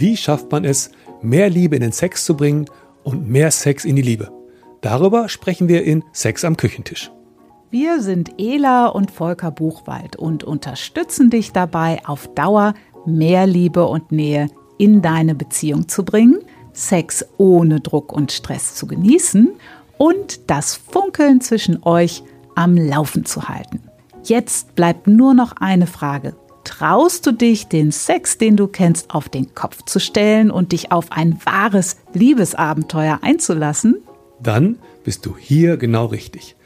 Wie schafft man es, mehr Liebe in den Sex zu bringen und mehr Sex in die Liebe? Darüber sprechen wir in Sex am Küchentisch. Wir sind Ela und Volker Buchwald und unterstützen dich dabei, auf Dauer mehr Liebe und Nähe in deine Beziehung zu bringen, Sex ohne Druck und Stress zu genießen und das Funkeln zwischen euch am Laufen zu halten. Jetzt bleibt nur noch eine Frage. Traust du dich, den Sex, den du kennst, auf den Kopf zu stellen und dich auf ein wahres Liebesabenteuer einzulassen? Dann bist du hier genau richtig.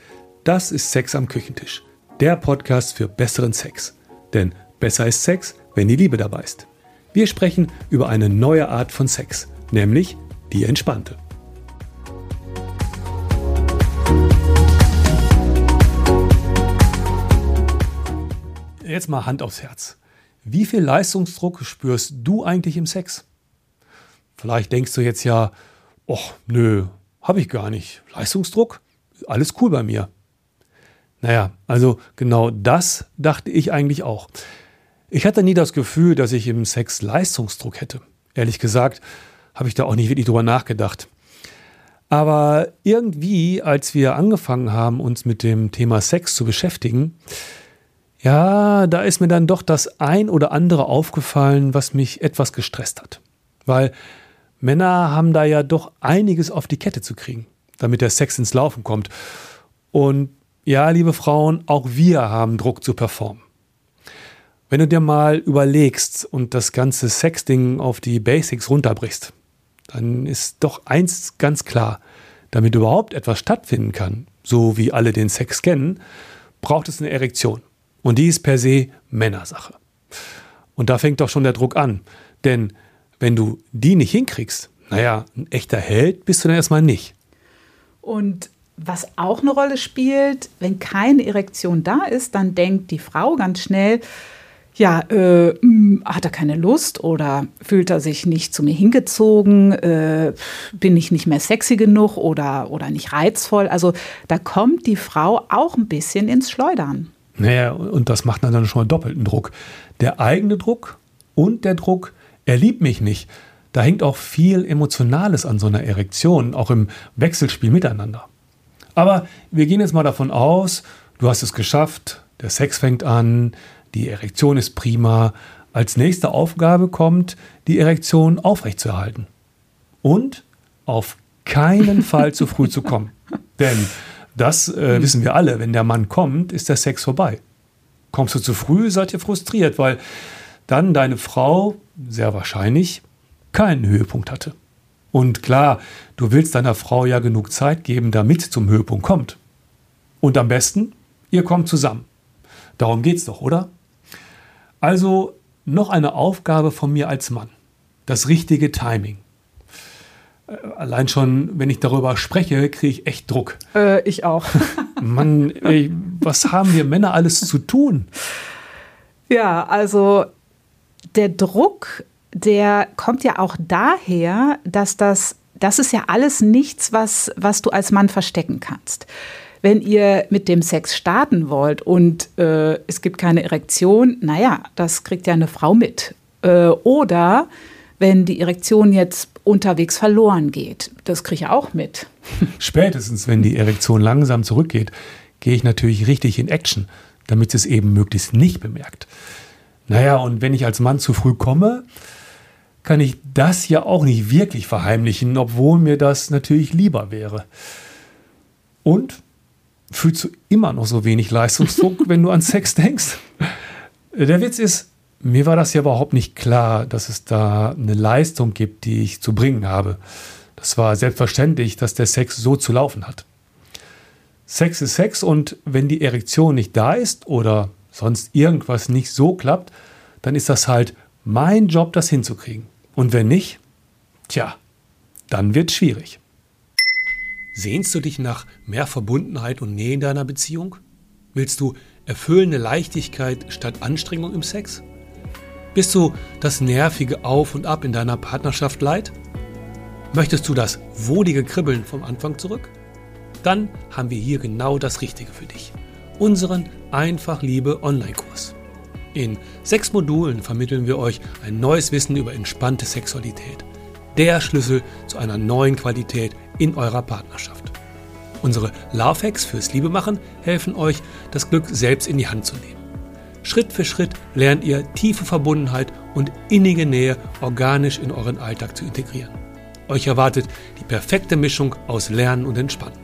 Das ist Sex am Küchentisch, der Podcast für besseren Sex. Denn besser ist Sex, wenn die Liebe dabei ist. Wir sprechen über eine neue Art von Sex, nämlich die entspannte. Jetzt mal Hand aufs Herz. Wie viel Leistungsdruck spürst du eigentlich im Sex? Vielleicht denkst du jetzt ja, oh, nö, habe ich gar nicht. Leistungsdruck? Alles cool bei mir. Naja, also genau das dachte ich eigentlich auch. Ich hatte nie das Gefühl, dass ich im Sex Leistungsdruck hätte. Ehrlich gesagt, habe ich da auch nicht wirklich drüber nachgedacht. Aber irgendwie, als wir angefangen haben, uns mit dem Thema Sex zu beschäftigen, ja, da ist mir dann doch das ein oder andere aufgefallen, was mich etwas gestresst hat. Weil Männer haben da ja doch einiges auf die Kette zu kriegen, damit der Sex ins Laufen kommt. Und ja, liebe Frauen, auch wir haben Druck zu performen. Wenn du dir mal überlegst und das ganze Sexding auf die Basics runterbrichst, dann ist doch eins ganz klar. Damit überhaupt etwas stattfinden kann, so wie alle den Sex kennen, braucht es eine Erektion. Und die ist per se Männersache. Und da fängt doch schon der Druck an. Denn wenn du die nicht hinkriegst, naja, ein echter Held bist du dann erstmal nicht. Und was auch eine Rolle spielt, wenn keine Erektion da ist, dann denkt die Frau ganz schnell, ja, äh, hm, hat er keine Lust oder fühlt er sich nicht zu mir hingezogen, äh, bin ich nicht mehr sexy genug oder, oder nicht reizvoll. Also da kommt die Frau auch ein bisschen ins Schleudern. Naja, und das macht dann schon mal doppelten Druck. Der eigene Druck und der Druck, er liebt mich nicht. Da hängt auch viel Emotionales an so einer Erektion, auch im Wechselspiel miteinander. Aber wir gehen jetzt mal davon aus, du hast es geschafft, der Sex fängt an, die Erektion ist prima. Als nächste Aufgabe kommt, die Erektion aufrechtzuerhalten. Und auf keinen Fall zu früh zu kommen. Denn das äh, wissen wir alle. Wenn der Mann kommt, ist der Sex vorbei. Kommst du zu früh, seid ihr frustriert, weil dann deine Frau sehr wahrscheinlich keinen Höhepunkt hatte. Und klar, du willst deiner Frau ja genug Zeit geben, damit sie zum Höhepunkt kommt. Und am besten, ihr kommt zusammen. Darum geht's doch, oder? Also noch eine Aufgabe von mir als Mann. Das richtige Timing. Äh, allein schon, wenn ich darüber spreche, kriege ich echt Druck. Äh, ich auch. Mann, ey, was haben wir Männer alles zu tun? Ja, also der Druck, der kommt ja auch daher, dass das, das ist ja alles nichts, was, was du als Mann verstecken kannst. Wenn ihr mit dem Sex starten wollt und äh, es gibt keine Erektion, naja, das kriegt ja eine Frau mit. Äh, oder wenn die Erektion jetzt unterwegs verloren geht. Das kriege ich auch mit. Spätestens, wenn die Erektion langsam zurückgeht, gehe ich natürlich richtig in Action, damit es eben möglichst nicht bemerkt. Naja, und wenn ich als Mann zu früh komme, kann ich das ja auch nicht wirklich verheimlichen, obwohl mir das natürlich lieber wäre. Und fühlst du immer noch so wenig Leistungsdruck, wenn du an Sex denkst? Der Witz ist, mir war das ja überhaupt nicht klar, dass es da eine Leistung gibt, die ich zu bringen habe. Das war selbstverständlich, dass der Sex so zu laufen hat. Sex ist Sex und wenn die Erektion nicht da ist oder sonst irgendwas nicht so klappt, dann ist das halt mein Job, das hinzukriegen. Und wenn nicht, tja, dann wird es schwierig. Sehnst du dich nach mehr Verbundenheit und Nähe in deiner Beziehung? Willst du erfüllende Leichtigkeit statt Anstrengung im Sex? Bist du das nervige Auf und Ab in deiner Partnerschaft leid? Möchtest du das wohlige Kribbeln vom Anfang zurück? Dann haben wir hier genau das Richtige für dich. Unseren Einfach Liebe Online-Kurs. In sechs Modulen vermitteln wir euch ein neues Wissen über entspannte Sexualität. Der Schlüssel zu einer neuen Qualität in eurer Partnerschaft. Unsere Love Hacks fürs Liebemachen helfen euch, das Glück selbst in die Hand zu nehmen. Schritt für Schritt lernt ihr tiefe Verbundenheit und innige Nähe organisch in euren Alltag zu integrieren. Euch erwartet die perfekte Mischung aus Lernen und Entspannen.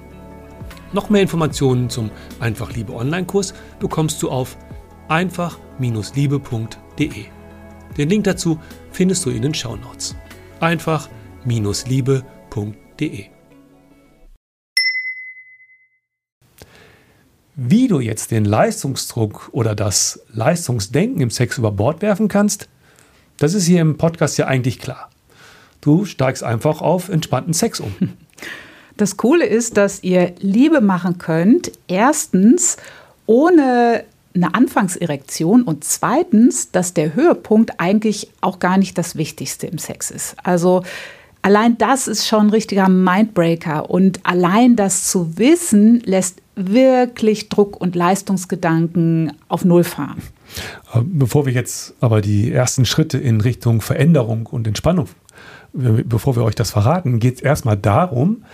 Noch mehr Informationen zum Einfach Liebe Online-Kurs bekommst du auf einfach-liebe.de. Den Link dazu findest du in den Shownotes. einfach-liebe.de. Wie du jetzt den Leistungsdruck oder das Leistungsdenken im Sex über Bord werfen kannst, das ist hier im Podcast ja eigentlich klar. Du steigst einfach auf entspannten Sex um. Das Coole ist, dass ihr Liebe machen könnt. Erstens ohne eine Anfangserektion und zweitens, dass der Höhepunkt eigentlich auch gar nicht das Wichtigste im Sex ist. Also allein das ist schon ein richtiger Mindbreaker und allein das zu wissen lässt wirklich Druck und Leistungsgedanken auf Null fahren. Äh, bevor wir jetzt aber die ersten Schritte in Richtung Veränderung und Entspannung, bevor wir euch das verraten, geht es erstmal darum,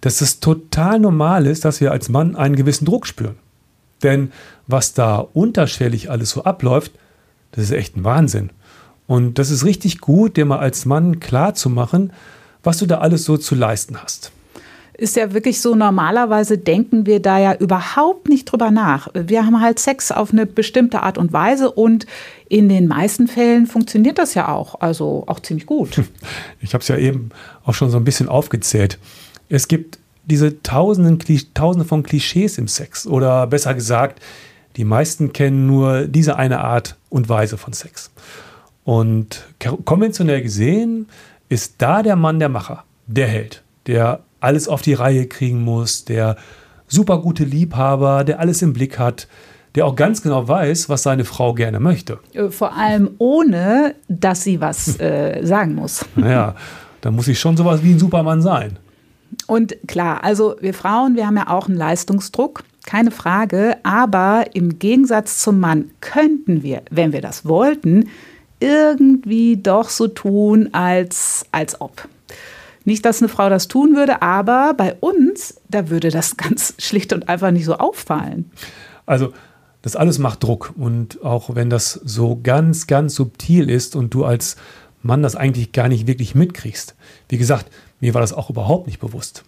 dass es total normal ist, dass wir als Mann einen gewissen Druck spüren. Denn was da unterschwellig alles so abläuft, das ist echt ein Wahnsinn. Und das ist richtig gut, dir mal als Mann klar zu machen, was du da alles so zu leisten hast. Ist ja wirklich so, normalerweise denken wir da ja überhaupt nicht drüber nach. Wir haben halt Sex auf eine bestimmte Art und Weise und in den meisten Fällen funktioniert das ja auch, also auch ziemlich gut. Ich habe es ja eben auch schon so ein bisschen aufgezählt. Es gibt diese Tausenden, Tausende von Klischees im Sex oder besser gesagt, die meisten kennen nur diese eine Art und Weise von Sex. Und konventionell gesehen ist da der Mann der Macher, der Held, der alles auf die Reihe kriegen muss, der super gute Liebhaber, der alles im Blick hat, der auch ganz genau weiß, was seine Frau gerne möchte. Äh, vor allem ohne, dass sie was äh, sagen muss. Naja, da muss ich schon sowas wie ein Supermann sein. Und klar, also wir Frauen, wir haben ja auch einen Leistungsdruck, keine Frage, aber im Gegensatz zum Mann könnten wir, wenn wir das wollten, irgendwie doch so tun, als, als ob. Nicht, dass eine Frau das tun würde, aber bei uns, da würde das ganz schlicht und einfach nicht so auffallen. Also, das alles macht Druck. Und auch wenn das so ganz, ganz subtil ist und du als Mann das eigentlich gar nicht wirklich mitkriegst. Wie gesagt, mir war das auch überhaupt nicht bewusst.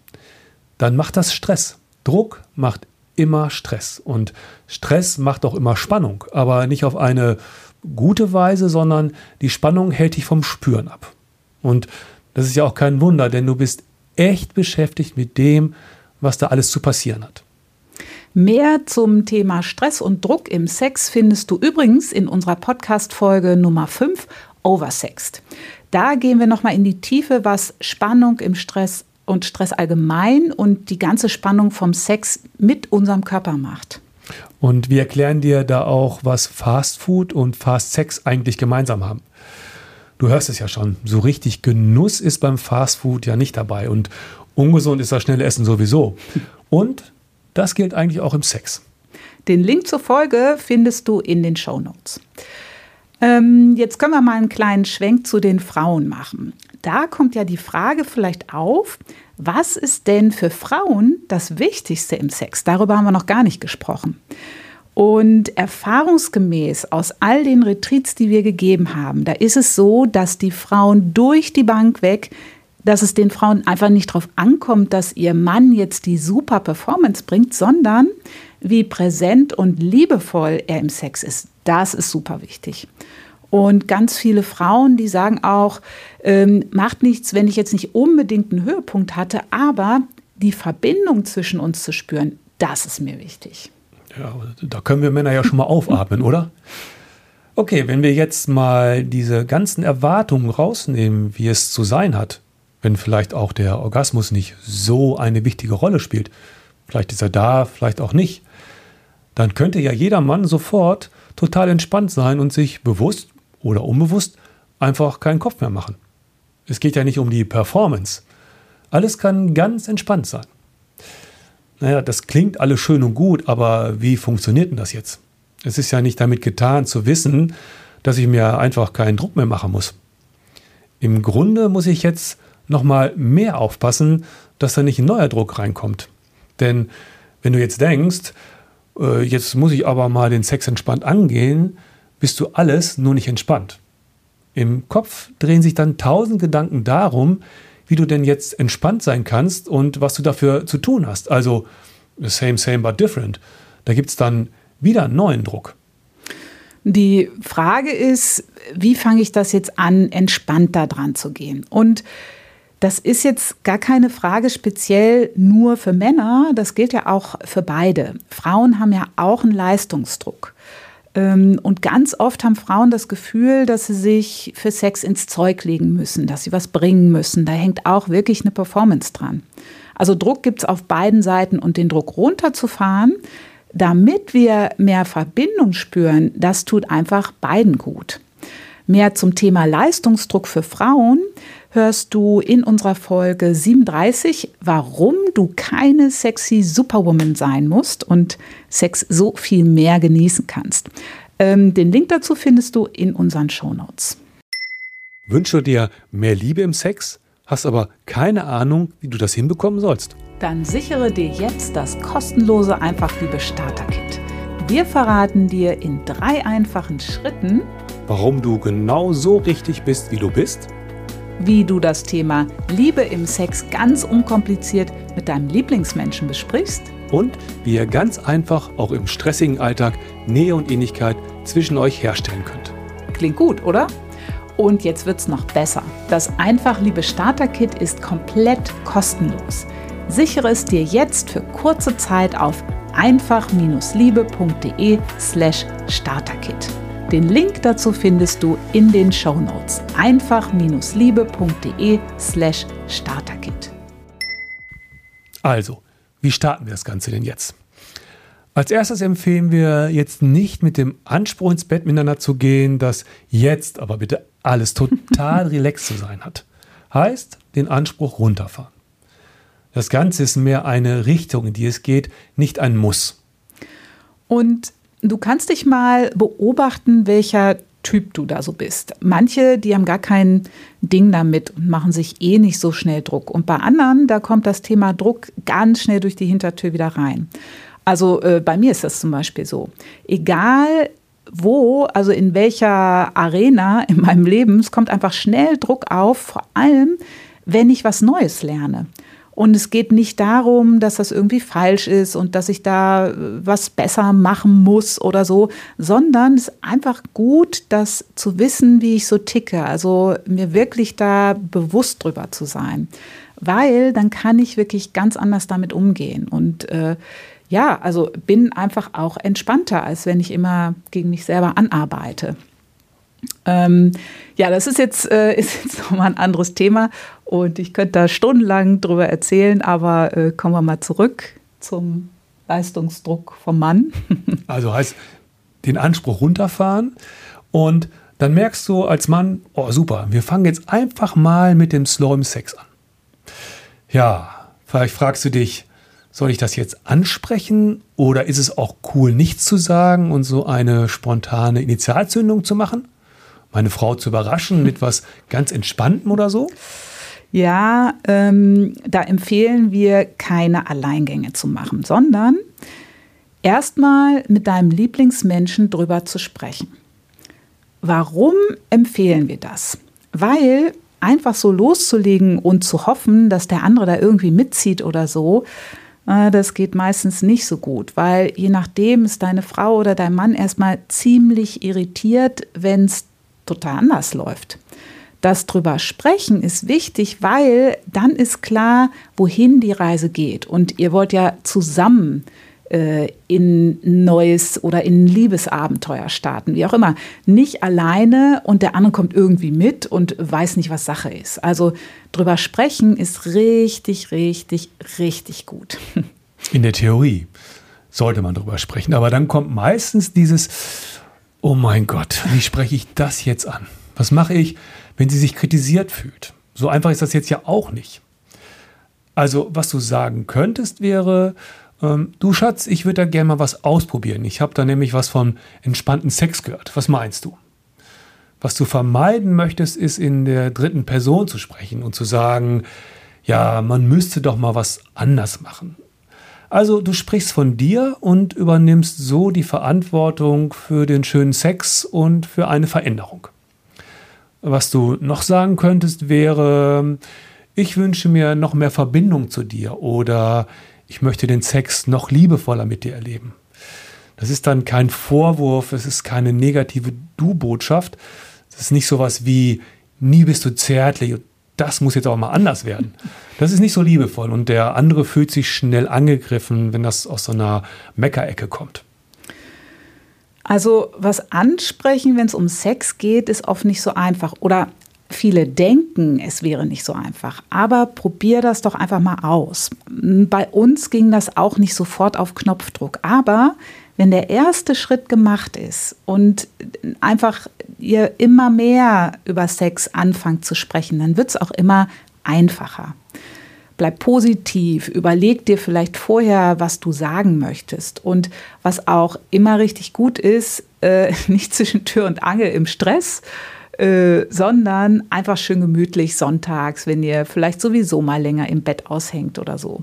Dann macht das Stress. Druck macht immer Stress. Und Stress macht auch immer Spannung. Aber nicht auf eine gute Weise, sondern die Spannung hält dich vom Spüren ab. Und das ist ja auch kein Wunder, denn du bist echt beschäftigt mit dem, was da alles zu passieren hat. Mehr zum Thema Stress und Druck im Sex findest du übrigens in unserer Podcast-Folge Nummer 5 Oversext. Da gehen wir nochmal in die Tiefe, was Spannung im Stress und Stress allgemein und die ganze Spannung vom Sex mit unserem Körper macht. Und wir erklären dir da auch, was Fast Food und Fast Sex eigentlich gemeinsam haben. Du hörst es ja schon, so richtig Genuss ist beim Fast Food ja nicht dabei und ungesund ist das schnelle Essen sowieso. Und das gilt eigentlich auch im Sex. Den Link zur Folge findest du in den Show Notes. Ähm, jetzt können wir mal einen kleinen Schwenk zu den Frauen machen. Da kommt ja die Frage vielleicht auf, was ist denn für Frauen das Wichtigste im Sex? Darüber haben wir noch gar nicht gesprochen. Und erfahrungsgemäß aus all den Retreats, die wir gegeben haben, da ist es so, dass die Frauen durch die Bank weg, dass es den Frauen einfach nicht darauf ankommt, dass ihr Mann jetzt die super Performance bringt, sondern wie präsent und liebevoll er im Sex ist. Das ist super wichtig. Und ganz viele Frauen, die sagen auch, ähm, macht nichts, wenn ich jetzt nicht unbedingt einen Höhepunkt hatte, aber die Verbindung zwischen uns zu spüren, das ist mir wichtig. Ja, da können wir Männer ja schon mal aufatmen, oder? Okay, wenn wir jetzt mal diese ganzen Erwartungen rausnehmen, wie es zu sein hat, wenn vielleicht auch der Orgasmus nicht so eine wichtige Rolle spielt, vielleicht ist er da, vielleicht auch nicht, dann könnte ja jeder Mann sofort total entspannt sein und sich bewusst oder unbewusst einfach keinen Kopf mehr machen. Es geht ja nicht um die Performance. Alles kann ganz entspannt sein. Naja, das klingt alles schön und gut, aber wie funktioniert denn das jetzt? Es ist ja nicht damit getan zu wissen, dass ich mir einfach keinen Druck mehr machen muss. Im Grunde muss ich jetzt noch mal mehr aufpassen, dass da nicht ein neuer Druck reinkommt. Denn wenn du jetzt denkst, äh, jetzt muss ich aber mal den Sex entspannt angehen, bist du alles nur nicht entspannt. Im Kopf drehen sich dann tausend Gedanken darum, wie du denn jetzt entspannt sein kannst und was du dafür zu tun hast. Also same, same, but different. Da gibt es dann wieder einen neuen Druck. Die Frage ist, wie fange ich das jetzt an, entspannter dran zu gehen? Und das ist jetzt gar keine Frage speziell nur für Männer, das gilt ja auch für beide. Frauen haben ja auch einen Leistungsdruck. Ähm, und ganz oft haben Frauen das Gefühl, dass sie sich für Sex ins Zeug legen müssen, dass sie was bringen müssen. Da hängt auch wirklich eine Performance dran. Also Druck gibt es auf beiden Seiten und den Druck runterzufahren, damit wir mehr Verbindung spüren, das tut einfach beiden gut. Mehr zum Thema Leistungsdruck für Frauen hörst du in unserer Folge 37, warum du keine sexy Superwoman sein musst und Sex so viel mehr genießen kannst. Ähm, den Link dazu findest du in unseren Shownotes. Wünsche dir mehr Liebe im Sex, hast aber keine Ahnung, wie du das hinbekommen sollst? Dann sichere dir jetzt das kostenlose Einfachliebe Starter Kit. Wir verraten dir in drei einfachen Schritten, warum du genau so richtig bist, wie du bist wie du das Thema Liebe im Sex ganz unkompliziert mit deinem Lieblingsmenschen besprichst und wie ihr ganz einfach auch im stressigen Alltag Nähe und Ähnlichkeit zwischen euch herstellen könnt. Klingt gut, oder? Und jetzt wird's noch besser. Das Einfach Liebe Starter Kit ist komplett kostenlos. Sichere es dir jetzt für kurze Zeit auf einfach-liebe.de/slash starterkit. Den Link dazu findest du in den Show Notes. einfach-liebe.de slash starterkit. Also, wie starten wir das Ganze denn jetzt? Als erstes empfehlen wir jetzt nicht mit dem Anspruch ins Bett miteinander zu gehen, dass jetzt aber bitte alles total relaxed zu sein hat. Heißt, den Anspruch runterfahren. Das Ganze ist mehr eine Richtung, in die es geht, nicht ein Muss. Und Du kannst dich mal beobachten, welcher Typ du da so bist. Manche, die haben gar kein Ding damit und machen sich eh nicht so schnell Druck. Und bei anderen, da kommt das Thema Druck ganz schnell durch die Hintertür wieder rein. Also äh, bei mir ist das zum Beispiel so. Egal wo, also in welcher Arena in meinem Leben, es kommt einfach schnell Druck auf, vor allem wenn ich was Neues lerne. Und es geht nicht darum, dass das irgendwie falsch ist und dass ich da äh, was besser machen muss oder so, sondern es ist einfach gut, das zu wissen, wie ich so ticke. Also mir wirklich da bewusst drüber zu sein. Weil dann kann ich wirklich ganz anders damit umgehen. Und äh, ja, also bin einfach auch entspannter, als wenn ich immer gegen mich selber anarbeite. Ähm, ja, das ist jetzt, äh, ist jetzt nochmal ein anderes Thema und ich könnte da stundenlang drüber erzählen, aber äh, kommen wir mal zurück zum Leistungsdruck vom Mann. also heißt, den Anspruch runterfahren und dann merkst du als Mann, oh super, wir fangen jetzt einfach mal mit dem Slow im Sex an. Ja, vielleicht fragst du dich, soll ich das jetzt ansprechen oder ist es auch cool, nichts zu sagen und so eine spontane Initialzündung zu machen? meine Frau zu überraschen mit was ganz Entspanntem oder so? Ja, ähm, da empfehlen wir keine Alleingänge zu machen, sondern erstmal mit deinem Lieblingsmenschen drüber zu sprechen. Warum empfehlen wir das? Weil einfach so loszulegen und zu hoffen, dass der andere da irgendwie mitzieht oder so, äh, das geht meistens nicht so gut, weil je nachdem ist deine Frau oder dein Mann erstmal ziemlich irritiert, wenn es total anders läuft. Das drüber sprechen ist wichtig, weil dann ist klar, wohin die Reise geht. Und ihr wollt ja zusammen äh, in neues oder in Liebesabenteuer starten, wie auch immer. Nicht alleine und der andere kommt irgendwie mit und weiß nicht, was Sache ist. Also drüber sprechen ist richtig, richtig, richtig gut. In der Theorie sollte man drüber sprechen, aber dann kommt meistens dieses, oh mein Gott, wie spreche ich das jetzt an? Was mache ich, wenn sie sich kritisiert fühlt? So einfach ist das jetzt ja auch nicht. Also, was du sagen könntest, wäre, ähm, du Schatz, ich würde da gerne mal was ausprobieren. Ich habe da nämlich was von entspannten Sex gehört. Was meinst du? Was du vermeiden möchtest, ist in der dritten Person zu sprechen und zu sagen, ja, man müsste doch mal was anders machen. Also du sprichst von dir und übernimmst so die Verantwortung für den schönen Sex und für eine Veränderung. Was du noch sagen könntest wäre, ich wünsche mir noch mehr Verbindung zu dir oder ich möchte den Sex noch liebevoller mit dir erleben. Das ist dann kein Vorwurf, es ist keine negative Du-Botschaft. Es ist nicht sowas wie, nie bist du zärtlich und das muss jetzt auch mal anders werden. Das ist nicht so liebevoll und der andere fühlt sich schnell angegriffen, wenn das aus so einer Meckerecke kommt. Also was ansprechen, wenn es um Sex geht, ist oft nicht so einfach. Oder Viele denken, es wäre nicht so einfach, aber probier das doch einfach mal aus. Bei uns ging das auch nicht sofort auf Knopfdruck, aber wenn der erste Schritt gemacht ist und einfach ihr immer mehr über Sex anfangt zu sprechen, dann wird es auch immer einfacher. Bleib positiv, überleg dir vielleicht vorher, was du sagen möchtest. Und was auch immer richtig gut ist, äh, nicht zwischen Tür und Angel im Stress, äh, sondern einfach schön gemütlich sonntags, wenn ihr vielleicht sowieso mal länger im Bett aushängt oder so.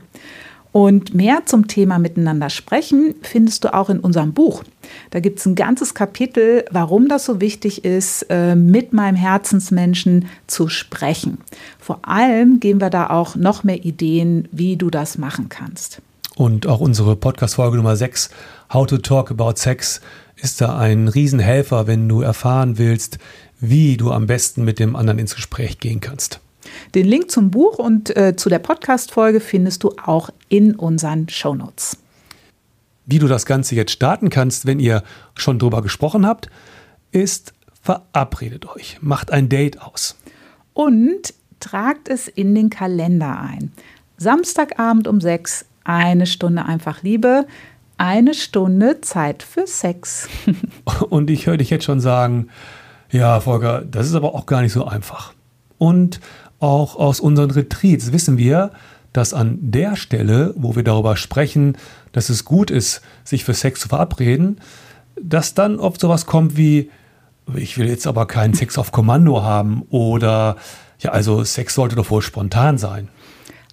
Und mehr zum Thema Miteinander sprechen findest du auch in unserem Buch. Da gibt es ein ganzes Kapitel, warum das so wichtig ist, äh, mit meinem Herzensmenschen zu sprechen. Vor allem geben wir da auch noch mehr Ideen, wie du das machen kannst. Und auch unsere Podcast-Folge Nummer 6, How to Talk About Sex, ist da ein Riesenhelfer, wenn du erfahren willst, wie du am besten mit dem anderen ins Gespräch gehen kannst. Den Link zum Buch und äh, zu der Podcast-Folge findest du auch in unseren Shownotes. Wie du das Ganze jetzt starten kannst, wenn ihr schon drüber gesprochen habt, ist verabredet euch, macht ein Date aus. Und tragt es in den Kalender ein. Samstagabend um sechs, eine Stunde einfach Liebe, eine Stunde Zeit für Sex. Und ich höre dich jetzt schon sagen, ja, Volker, das ist aber auch gar nicht so einfach. Und auch aus unseren Retreats wissen wir, dass an der Stelle, wo wir darüber sprechen, dass es gut ist, sich für Sex zu verabreden, dass dann oft sowas kommt wie, ich will jetzt aber keinen Sex auf Kommando haben oder ja, also Sex sollte doch wohl spontan sein.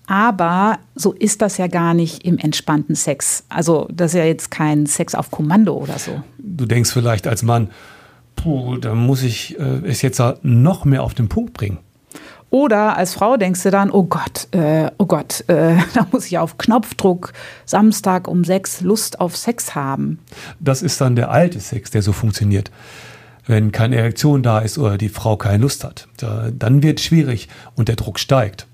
Aber so ist das ja gar nicht im entspannten Sex. Also das ist ja jetzt kein Sex auf Kommando oder so. Du denkst vielleicht als Mann, puh, da muss ich äh, es jetzt noch mehr auf den Punkt bringen. Oder als Frau denkst du dann, oh Gott, äh, oh Gott, äh, da muss ich auf Knopfdruck Samstag um sechs Lust auf Sex haben. Das ist dann der alte Sex, der so funktioniert. Wenn keine Erektion da ist oder die Frau keine Lust hat, da, dann wird es schwierig und der Druck steigt.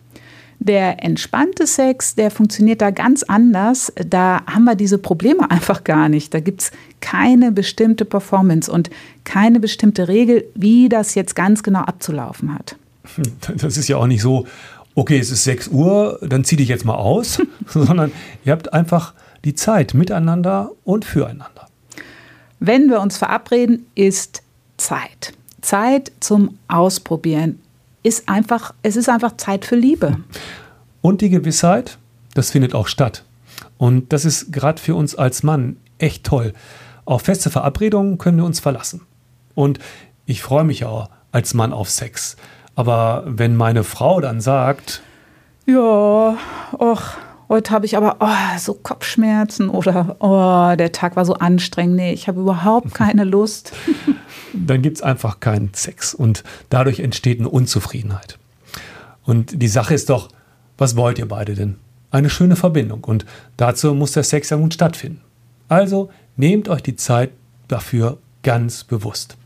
Der entspannte Sex, der funktioniert da ganz anders. Da haben wir diese Probleme einfach gar nicht. Da gibt es keine bestimmte Performance und keine bestimmte Regel, wie das jetzt ganz genau abzulaufen hat. Das ist ja auch nicht so, okay, es ist 6 Uhr, dann zieh dich jetzt mal aus, sondern ihr habt einfach die Zeit miteinander und füreinander. Wenn wir uns verabreden, ist Zeit. Zeit zum Ausprobieren, ist einfach, es ist einfach Zeit für Liebe. Und die Gewissheit, das findet auch statt. Und das ist gerade für uns als Mann echt toll. Auf feste Verabredungen können wir uns verlassen. Und ich freue mich auch als Mann auf Sex. Aber wenn meine Frau dann sagt, ja, och, heute habe ich aber oh, so Kopfschmerzen oder oh, der Tag war so anstrengend, nee, ich habe überhaupt keine Lust. dann gibt es einfach keinen Sex und dadurch entsteht eine Unzufriedenheit. Und die Sache ist doch, was wollt ihr beide denn? Eine schöne Verbindung und dazu muss der Sex ja nun stattfinden. Also nehmt euch die Zeit dafür ganz bewusst.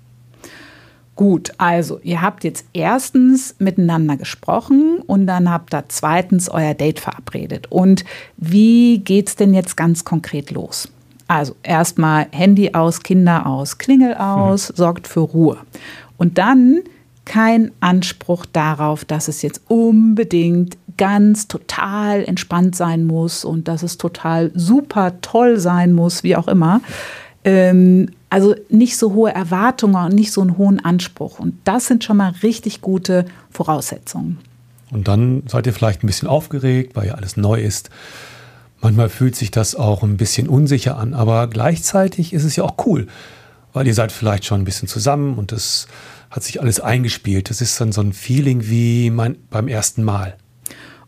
Gut, also ihr habt jetzt erstens miteinander gesprochen und dann habt ihr zweitens euer Date verabredet. Und wie geht's denn jetzt ganz konkret los? Also erstmal Handy aus, Kinder aus, Klingel aus, mhm. sorgt für Ruhe. Und dann kein Anspruch darauf, dass es jetzt unbedingt ganz total entspannt sein muss und dass es total super toll sein muss, wie auch immer. Ähm, also nicht so hohe Erwartungen und nicht so einen hohen Anspruch. Und das sind schon mal richtig gute Voraussetzungen. Und dann seid ihr vielleicht ein bisschen aufgeregt, weil ja alles neu ist. Manchmal fühlt sich das auch ein bisschen unsicher an, aber gleichzeitig ist es ja auch cool, weil ihr seid vielleicht schon ein bisschen zusammen und es hat sich alles eingespielt. Das ist dann so ein Feeling wie mein, beim ersten Mal.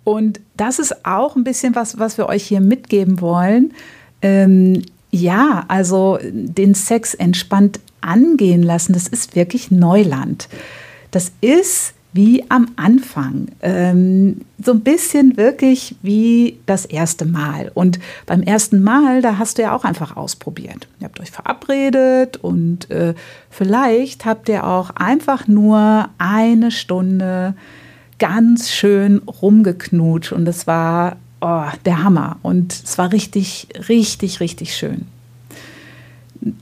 Und das ist auch ein bisschen was, was wir euch hier mitgeben wollen. Ähm, ja, also den Sex entspannt angehen lassen, das ist wirklich Neuland. Das ist wie am Anfang. Ähm, so ein bisschen wirklich wie das erste Mal. Und beim ersten Mal, da hast du ja auch einfach ausprobiert. Ihr habt euch verabredet und äh, vielleicht habt ihr auch einfach nur eine Stunde ganz schön rumgeknutscht und es war oh, der Hammer. Und es war richtig, richtig, richtig schön.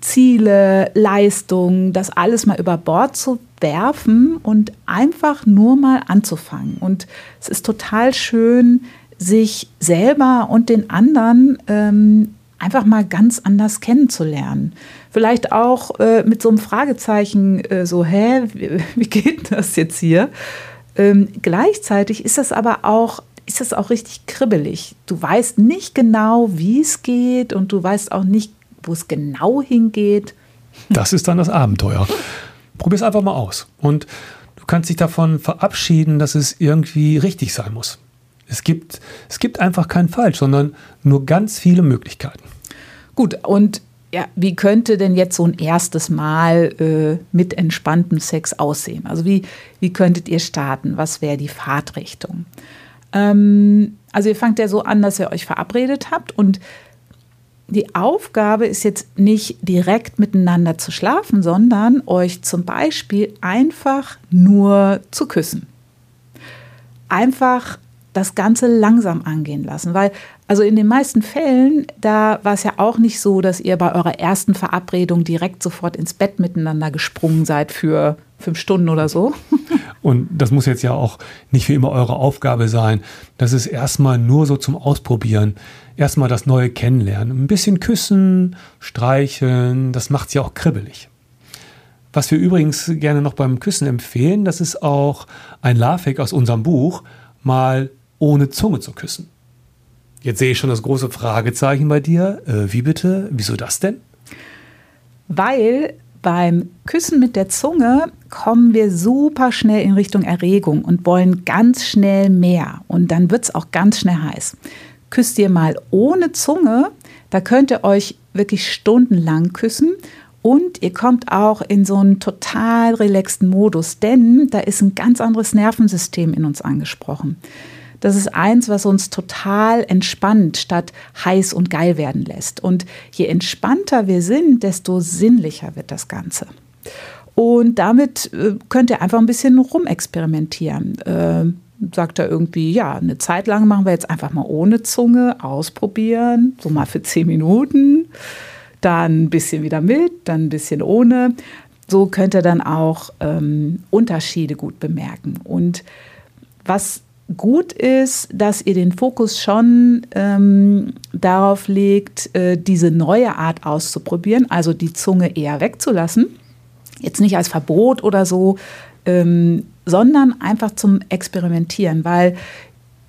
Ziele, Leistung, das alles mal über Bord zu werfen und einfach nur mal anzufangen. Und es ist total schön, sich selber und den anderen ähm, einfach mal ganz anders kennenzulernen. Vielleicht auch äh, mit so einem Fragezeichen, äh, so, hä, wie, wie, geht das jetzt hier? Ähm, gleichzeitig ist das aber auch, ist das auch richtig kribbelig. Du weißt nicht genau, wie es geht und du weißt auch nicht wo es genau hingeht. Das ist dann das Abenteuer. Probier es einfach mal aus. Und du kannst dich davon verabschieden, dass es irgendwie richtig sein muss. Es gibt, es gibt einfach kein Falsch, sondern nur ganz viele Möglichkeiten. Gut, und ja, wie könnte denn jetzt so ein erstes Mal äh, mit entspanntem Sex aussehen? Also wie, wie könntet ihr starten? Was wäre die Fahrtrichtung? Ähm, also ihr fangt ja so an, dass ihr euch verabredet habt und die Aufgabe ist jetzt nicht direkt miteinander zu schlafen, sondern euch zum Beispiel einfach nur zu küssen. Einfach das Ganze langsam angehen lassen, weil also in den meisten Fällen, da war es ja auch nicht so, dass ihr bei eurer ersten Verabredung direkt sofort ins Bett miteinander gesprungen seid für fünf Stunden oder so. Und das muss jetzt ja auch nicht für immer eure Aufgabe sein. Das ist erstmal nur so zum Ausprobieren. Erstmal das Neue kennenlernen. Ein bisschen küssen, streicheln, das macht es ja auch kribbelig. Was wir übrigens gerne noch beim Küssen empfehlen, das ist auch ein Lafik aus unserem Buch, mal ohne Zunge zu küssen. Jetzt sehe ich schon das große Fragezeichen bei dir. Äh, wie bitte? Wieso das denn? Weil beim Küssen mit der Zunge kommen wir super schnell in Richtung Erregung und wollen ganz schnell mehr. Und dann wird es auch ganz schnell heiß. Küsst ihr mal ohne Zunge, da könnt ihr euch wirklich stundenlang küssen und ihr kommt auch in so einen total relaxten Modus, denn da ist ein ganz anderes Nervensystem in uns angesprochen. Das ist eins, was uns total entspannt statt heiß und geil werden lässt. Und je entspannter wir sind, desto sinnlicher wird das Ganze. Und damit äh, könnt ihr einfach ein bisschen rumexperimentieren. Äh, sagt er irgendwie, ja, eine Zeit lang machen wir jetzt einfach mal ohne Zunge, ausprobieren, so mal für zehn Minuten, dann ein bisschen wieder mit, dann ein bisschen ohne. So könnt ihr dann auch ähm, Unterschiede gut bemerken. Und was gut ist, dass ihr den Fokus schon ähm, darauf legt, äh, diese neue Art auszuprobieren, also die Zunge eher wegzulassen. Jetzt nicht als Verbot oder so, ähm, sondern einfach zum Experimentieren, weil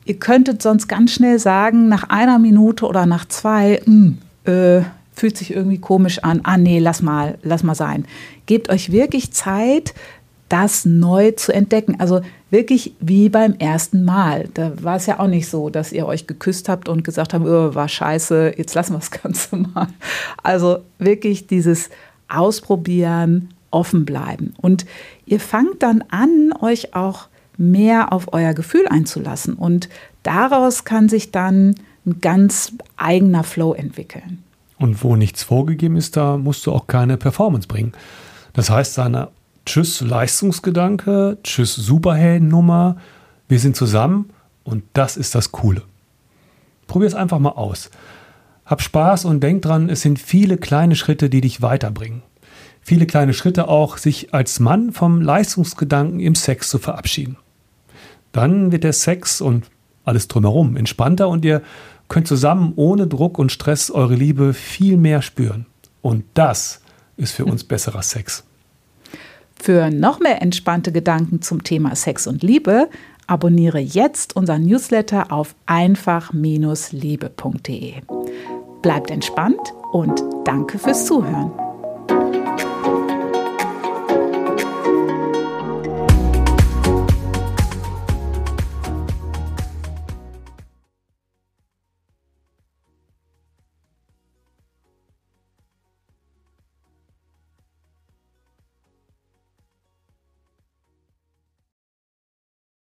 ihr könntet sonst ganz schnell sagen, nach einer Minute oder nach zwei, mh, hm, äh, fühlt sich irgendwie komisch an, ah nee, lass mal, lass mal sein. Gebt euch wirklich Zeit, das neu zu entdecken. Also wirklich wie beim ersten Mal. Da war es ja auch nicht so, dass ihr euch geküsst habt und gesagt habt, oh, war scheiße, jetzt lassen wir das Ganze mal. Also wirklich dieses Ausprobieren, offen bleiben. Und ihr fangt dann an, euch auch mehr auf euer Gefühl einzulassen. Und daraus kann sich dann ein ganz eigener Flow entwickeln. Und wo nichts vorgegeben ist, da musst du auch keine Performance bringen. Das heißt, seine Tschüss Leistungsgedanke, Tschüss Superheldennummer. Wir sind zusammen und das ist das Coole. Probier es einfach mal aus. Hab Spaß und denk dran, es sind viele kleine Schritte, die dich weiterbringen. Viele kleine Schritte auch, sich als Mann vom Leistungsgedanken im Sex zu verabschieden. Dann wird der Sex und alles drumherum entspannter und ihr könnt zusammen ohne Druck und Stress eure Liebe viel mehr spüren. Und das ist für uns besserer Sex. Für noch mehr entspannte Gedanken zum Thema Sex und Liebe Abonniere jetzt unseren Newsletter auf einfach-liebe.de. Bleibt entspannt und danke fürs Zuhören.